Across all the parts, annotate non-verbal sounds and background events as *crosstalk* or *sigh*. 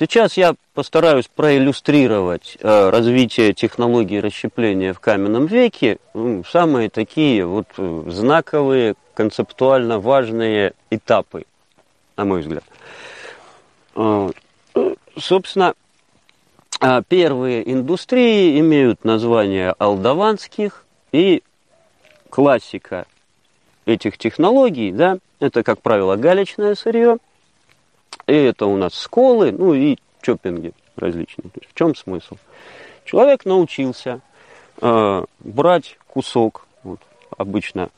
Сейчас я постараюсь проиллюстрировать э, развитие технологии расщепления в каменном веке. Ну, самые такие вот э, знаковые, концептуально важные этапы, на мой взгляд. Э, собственно, э, первые индустрии имеют название алдаванских и классика этих технологий, да, это, как правило, галечное сырье – и это у нас сколы, ну и чоппинги различные. То есть в чем смысл? Человек научился э, брать кусок, вот, обычно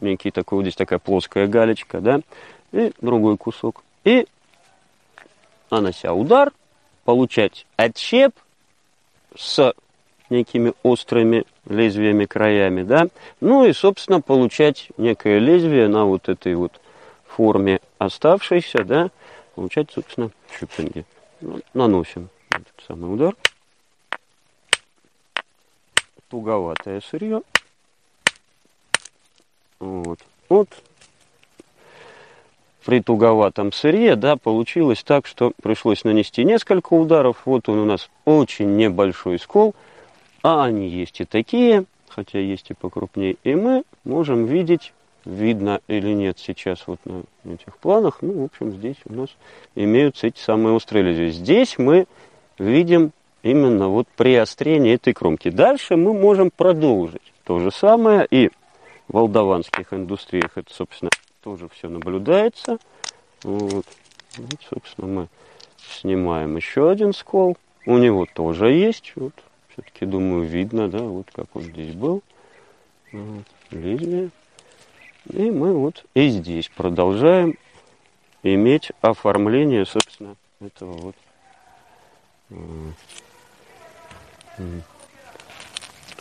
некий такой, вот здесь такая плоская галечка, да, и другой кусок. И, нанося удар, получать отщеп с некими острыми лезвиями, краями, да, ну и, собственно, получать некое лезвие на вот этой вот форме оставшейся, да, получать, собственно, щупинги. Ну, наносим этот самый удар. Туговатое сырье. Вот. Вот при туговатом сырье, да, получилось так, что пришлось нанести несколько ударов. Вот он у нас очень небольшой скол, а они есть и такие, хотя есть и покрупнее. И мы можем видеть видно или нет сейчас вот на этих планах. Ну, в общем, здесь у нас имеются эти самые острые лезвия. Здесь мы видим именно вот приострение этой кромки. Дальше мы можем продолжить то же самое. И в молдаванских индустриях это, собственно, тоже все наблюдается. Вот. вот собственно, мы снимаем еще один скол. У него тоже есть. Вот, все-таки, думаю, видно, да, вот как он здесь был. Вот, лезвие. И мы вот и здесь продолжаем иметь оформление, собственно, этого вот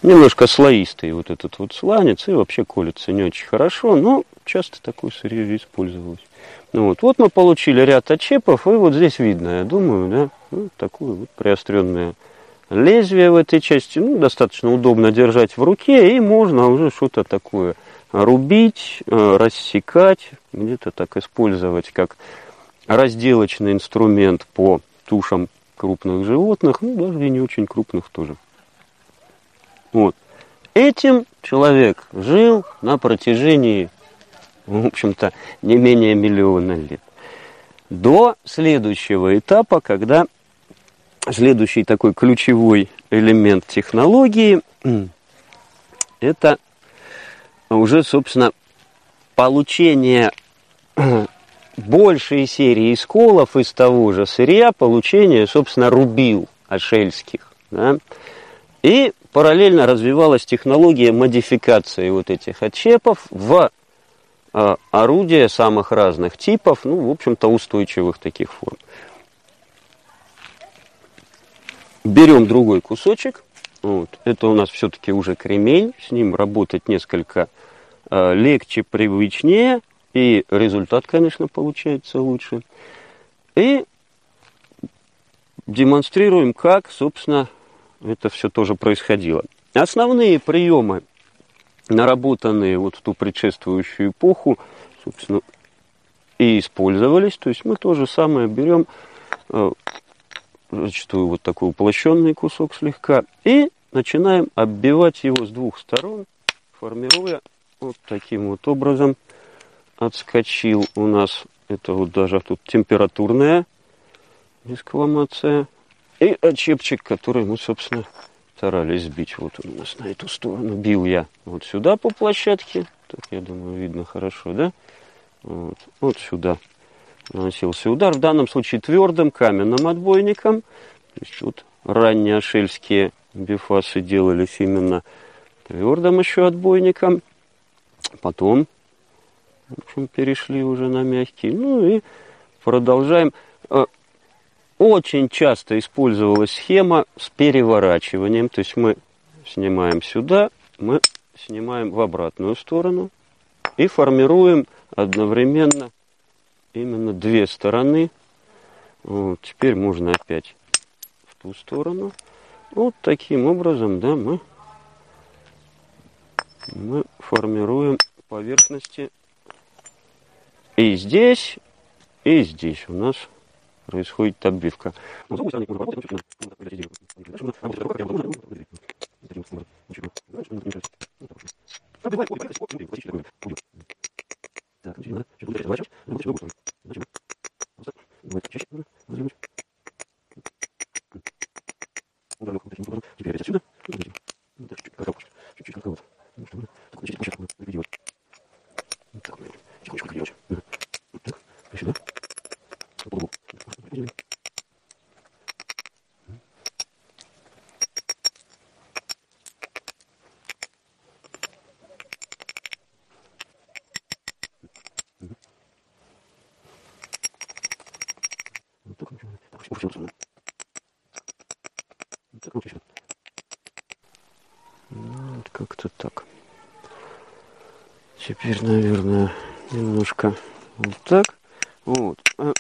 немножко слоистый вот этот вот сланец и вообще колется не очень хорошо, но часто такое сырье использовалось. Ну вот, вот мы получили ряд отчепов, и вот здесь видно, я думаю, да, ну, такое вот приостренное лезвие в этой части, ну, достаточно удобно держать в руке, и можно уже что-то такое рубить, э, рассекать, где-то так использовать как разделочный инструмент по тушам крупных животных, ну, даже и не очень крупных тоже. Вот. Этим человек жил на протяжении, в общем-то, не менее миллиона лет. До следующего этапа, когда следующий такой ключевой элемент технологии – это уже, собственно, получение *clears throat* большей серии сколов из того же сырья, получение, собственно, рубил ашельских. Да? И параллельно развивалась технология модификации вот этих отщепов в э, орудия самых разных типов, ну, в общем-то, устойчивых таких форм. Берем другой кусочек, вот. Это у нас все-таки уже кремень, с ним работать несколько э, легче, привычнее, и результат, конечно, получается лучше. И демонстрируем, как, собственно, это все тоже происходило. Основные приемы, наработанные вот в ту предшествующую эпоху, собственно, и использовались. То есть мы то же самое берем, э, зачастую вот такой уплощенный кусок слегка, и начинаем оббивать его с двух сторон, формируя вот таким вот образом. Отскочил у нас, это вот даже тут температурная экскламация. И отчепчик, который мы, собственно, старались сбить. Вот он у нас на эту сторону. Бил я вот сюда по площадке. Так, я думаю, видно хорошо, да? Вот, вот сюда наносился удар. В данном случае твердым каменным отбойником. То есть вот раннеошельские бифасы делались именно твердым еще отбойником. Потом, в общем, перешли уже на мягкий. Ну и продолжаем. Э, очень часто использовалась схема с переворачиванием. То есть мы снимаем сюда, мы снимаем в обратную сторону и формируем одновременно именно две стороны. Вот, теперь можно опять в ту сторону. Вот таким образом, да, мы, мы формируем поверхности и здесь, и здесь у нас происходит обвивка. Теперь отсюда. Чуть-чуть какао. Чуть-чуть какао. Ну, чтобы такой чистый площадку делать. Вот так, тихонечко делать. Вот так. И сюда. По углу. Вот так, так, все, все, так, вот еще. Вот как-то так. Теперь, наверное, немножко вот так. Вот. *clears throat*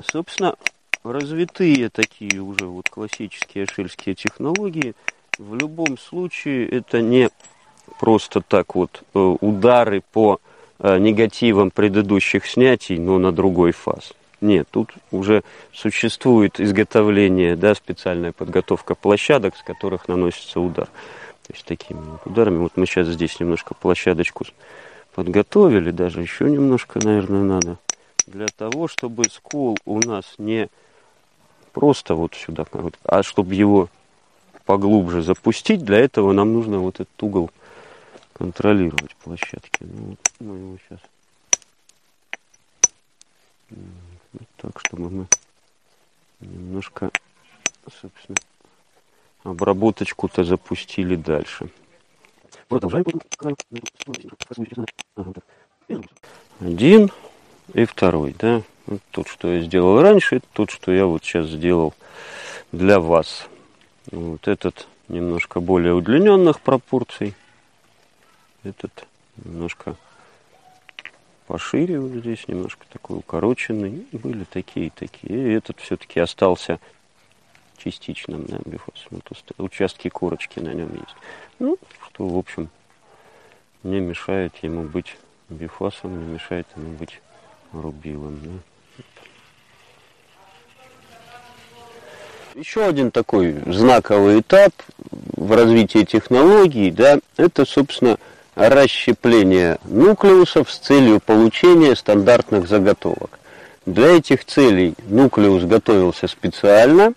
Собственно, развитые такие уже вот классические ашельские технологии, в любом случае это не просто так вот э, удары по э, негативам предыдущих снятий, но на другой фаз. Нет, тут уже существует изготовление, да, специальная подготовка площадок, с которых наносится удар. То есть такими вот ударами. Вот мы сейчас здесь немножко площадочку подготовили, даже еще немножко, наверное, надо. Для того, чтобы скол у нас не просто вот сюда, а чтобы его поглубже запустить, для этого нам нужно вот этот угол контролировать площадки. Ну, мы его сейчас вот так, чтобы мы немножко, собственно, обработочку-то запустили дальше. Продолжаем. Один и второй, да. Вот тот, что я сделал раньше, тот, что я вот сейчас сделал для вас. Вот этот немножко более удлиненных пропорций. Этот немножко пошире вот здесь, немножко такой укороченный. Были такие такие. И этот все-таки остался частичным да, бифосом. Вот участки корочки на нем есть. Ну, что, в общем, не мешает ему быть бифосом, не мешает ему быть рубилом. Да. Еще один такой знаковый этап в развитии технологий, да, это, собственно, расщепление нуклеусов с целью получения стандартных заготовок. Для этих целей нуклеус готовился специально.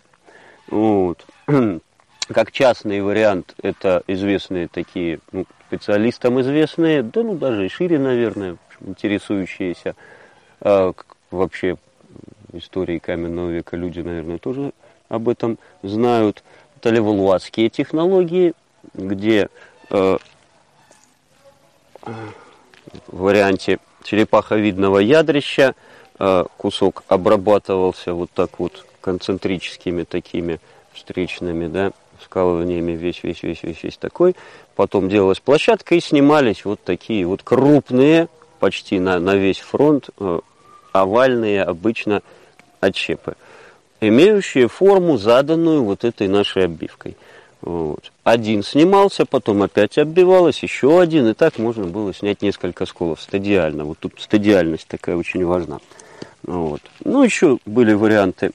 Вот. *clears throat* Как частный вариант, это известные такие, ну, специалистам известные, да ну даже и шире, наверное, интересующиеся э, вообще историей каменного века люди, наверное, тоже об этом знают. Это леволуатские технологии, где э, в варианте черепаховидного ядрища э, кусок обрабатывался вот так вот концентрическими такими встречными, да, скалываниями весь, весь, весь, весь, весь такой. Потом делалась площадка и снимались вот такие вот крупные, почти на, на весь фронт, э, овальные обычно отщепы, имеющие форму, заданную вот этой нашей оббивкой. Вот. Один снимался, потом опять оббивалось, еще один, и так можно было снять несколько сколов стадиально. Вот тут стадиальность такая очень важна. Вот. Ну, еще были варианты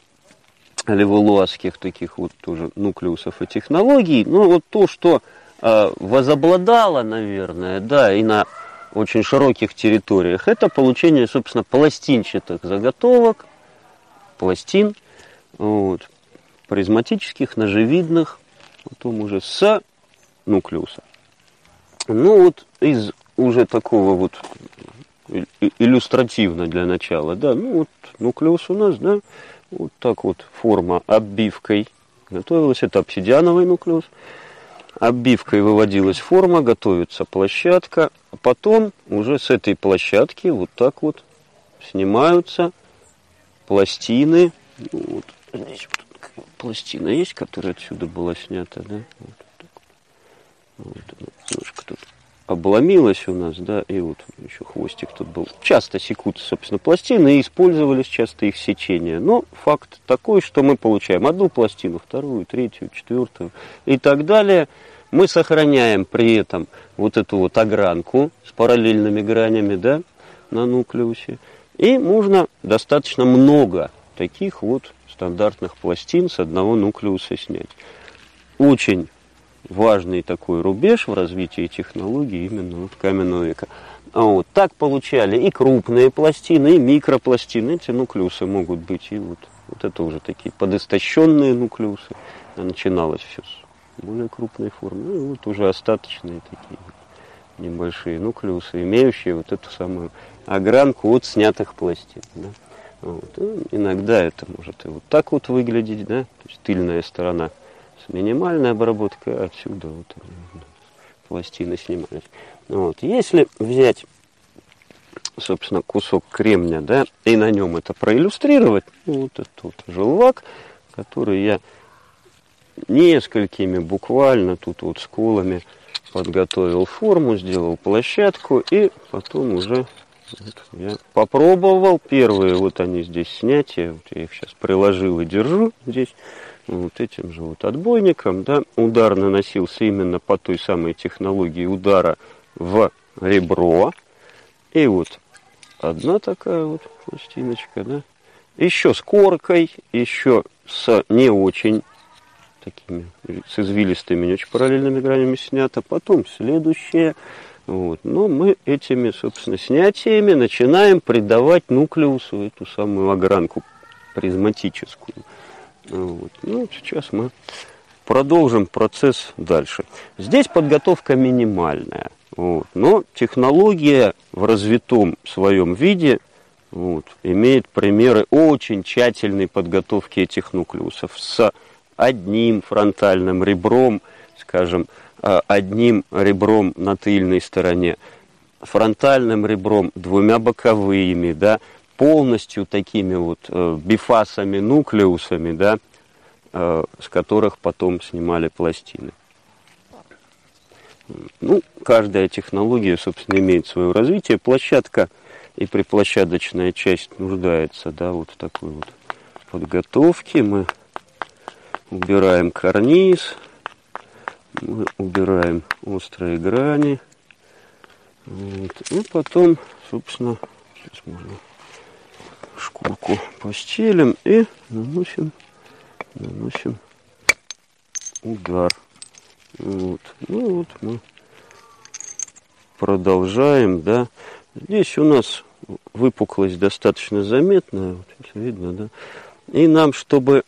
леволуазских таких вот тоже нуклеусов и технологий. Ну, вот то, что э, возобладало, наверное, да, и на очень широких территориях, это получение, собственно, пластинчатых заготовок, пластин, вот, призматических, ножевидных, потом уже с нуклеуса. Ну вот из уже такого вот иллюстративно для начала, да, ну вот нуклеус у нас, да, вот так вот форма оббивкой готовилась, это обсидиановый нуклеус, оббивкой выводилась форма, готовится площадка, а потом уже с этой площадки вот так вот снимаются пластины, ну, вот здесь вот пластина есть, которая отсюда была снята, да? Вот, так вот. немножко тут обломилась у нас, да, и вот еще хвостик тут был. Часто секутся, собственно, пластины и использовались часто их сечения. Но факт такой, что мы получаем одну пластину, вторую, третью, четвертую и так далее. Мы сохраняем при этом вот эту вот огранку с параллельными гранями, да, на нуклеусе. И можно достаточно много таких вот стандартных пластин с одного нуклеуса снять. Очень важный такой рубеж в развитии технологий именно вот каменного века. А вот так получали и крупные пластины, и микропластины. Эти нуклеусы могут быть и вот, вот это уже такие подистощенные нуклеусы. А начиналось все с более крупной формы. Ну и вот уже остаточные такие небольшие нуклеусы, имеющие вот эту самую огранку от снятых пластин. Да? Вот. Иногда это может и вот так вот выглядеть, да, то есть тыльная сторона минимальной обработкой, а отсюда вот пластины снимались. Вот. Если взять, собственно, кусок кремня, да, и на нем это проиллюстрировать, ну, вот этот вот желвак, который я несколькими буквально тут вот сколами подготовил форму, сделал площадку и потом уже вот я попробовал первые, вот они здесь снятия, вот я их сейчас приложил и держу здесь, вот этим же вот отбойником, да, удар наносился именно по той самой технологии удара в ребро, и вот одна такая вот пластиночка, да, еще с коркой, еще с не очень такими, с извилистыми, не очень параллельными гранями снято. Потом следующее. Вот. Но мы этими, собственно, снятиями начинаем придавать нуклеусу эту самую огранку призматическую. Вот. Ну, сейчас мы продолжим процесс дальше. Здесь подготовка минимальная. Вот. Но технология в развитом своем виде вот, имеет примеры очень тщательной подготовки этих нуклеусов с одним фронтальным ребром, скажем, э, одним ребром на тыльной стороне, фронтальным ребром, двумя боковыми, да, полностью такими вот э, бифасами, нуклеусами, да, э, с которых потом снимали пластины. Ну, каждая технология, собственно, имеет свое развитие. Площадка и приплощадочная часть нуждается, да, вот в такой вот подготовке. Мы убираем карниз, мы убираем острые грани. Вот. И потом, собственно, сейчас можно шкурку постелим и наносим, наносим удар. Вот. Ну вот мы продолжаем, да. Здесь у нас выпуклость достаточно заметная, вот видно, да. И нам, чтобы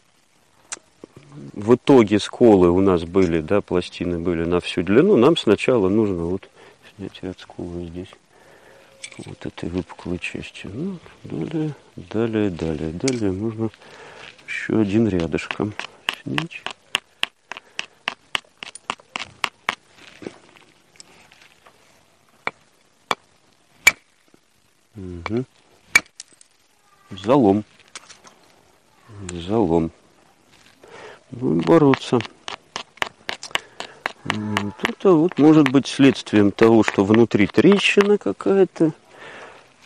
в итоге сколы у нас были, да, пластины были на всю длину, нам сначала нужно вот снять ряд сколы здесь, вот этой выпуклой части. Ну, далее, далее, далее, далее можно еще один рядышком снять. Угу. Залом. Залом будем бороться. Это вот может быть следствием того, что внутри трещина какая-то,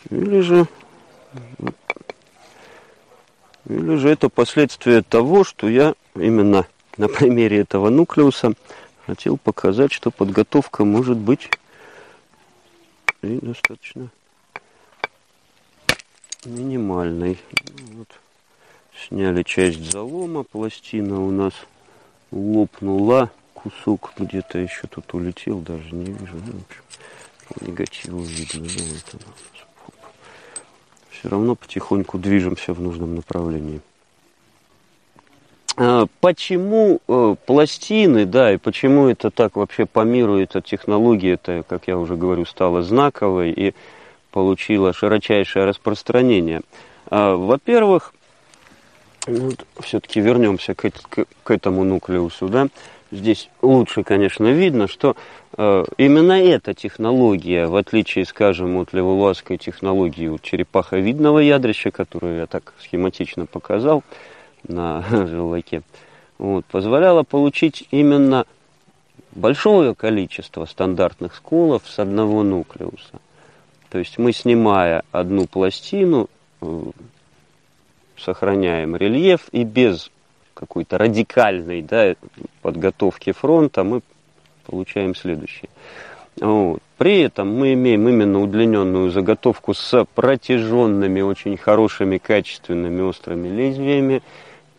или же, или же это последствие того, что я именно на примере этого нуклеуса хотел показать, что подготовка может быть и достаточно минимальной. Вот. Сняли часть залома, пластина у нас лопнула, кусок где-то еще тут улетел, даже не вижу. Ну, в общем, по негативу видно. Да, вот Все равно потихоньку движемся в нужном направлении. А, почему э, пластины, да, и почему это так вообще по миру, эта технология, это, как я уже говорю, стала знаковой и получила широчайшее распространение. А, ну, все-таки вернемся к, к, к этому нуклеусу, да. Здесь лучше, конечно, видно, что э, именно эта технология, в отличие, скажем, от леволазской технологии от черепаховидного ядрища, которую я так схематично показал на *laughs* желваке, вот, позволяла получить именно большое количество стандартных сколов с одного нуклеуса. То есть мы, снимая одну пластину, э, сохраняем рельеф и без какой-то радикальной да, подготовки фронта мы получаем следующее. Вот. При этом мы имеем именно удлиненную заготовку с протяженными, очень хорошими, качественными острыми лезвиями.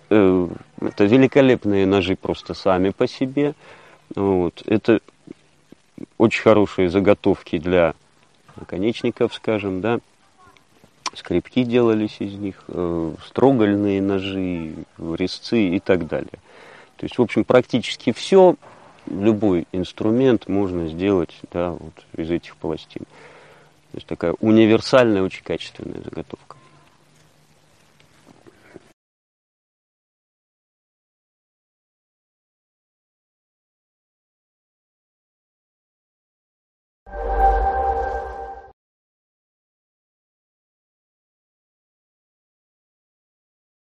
Э, это великолепные ножи просто сами по себе. Вот. Это очень хорошие заготовки для наконечников, скажем, да. Скрипки делались из них, э, строгальные ножи, резцы и так далее. То есть, в общем, практически все любой инструмент можно сделать да, вот из этих пластин. То есть такая универсальная, очень качественная заготовка.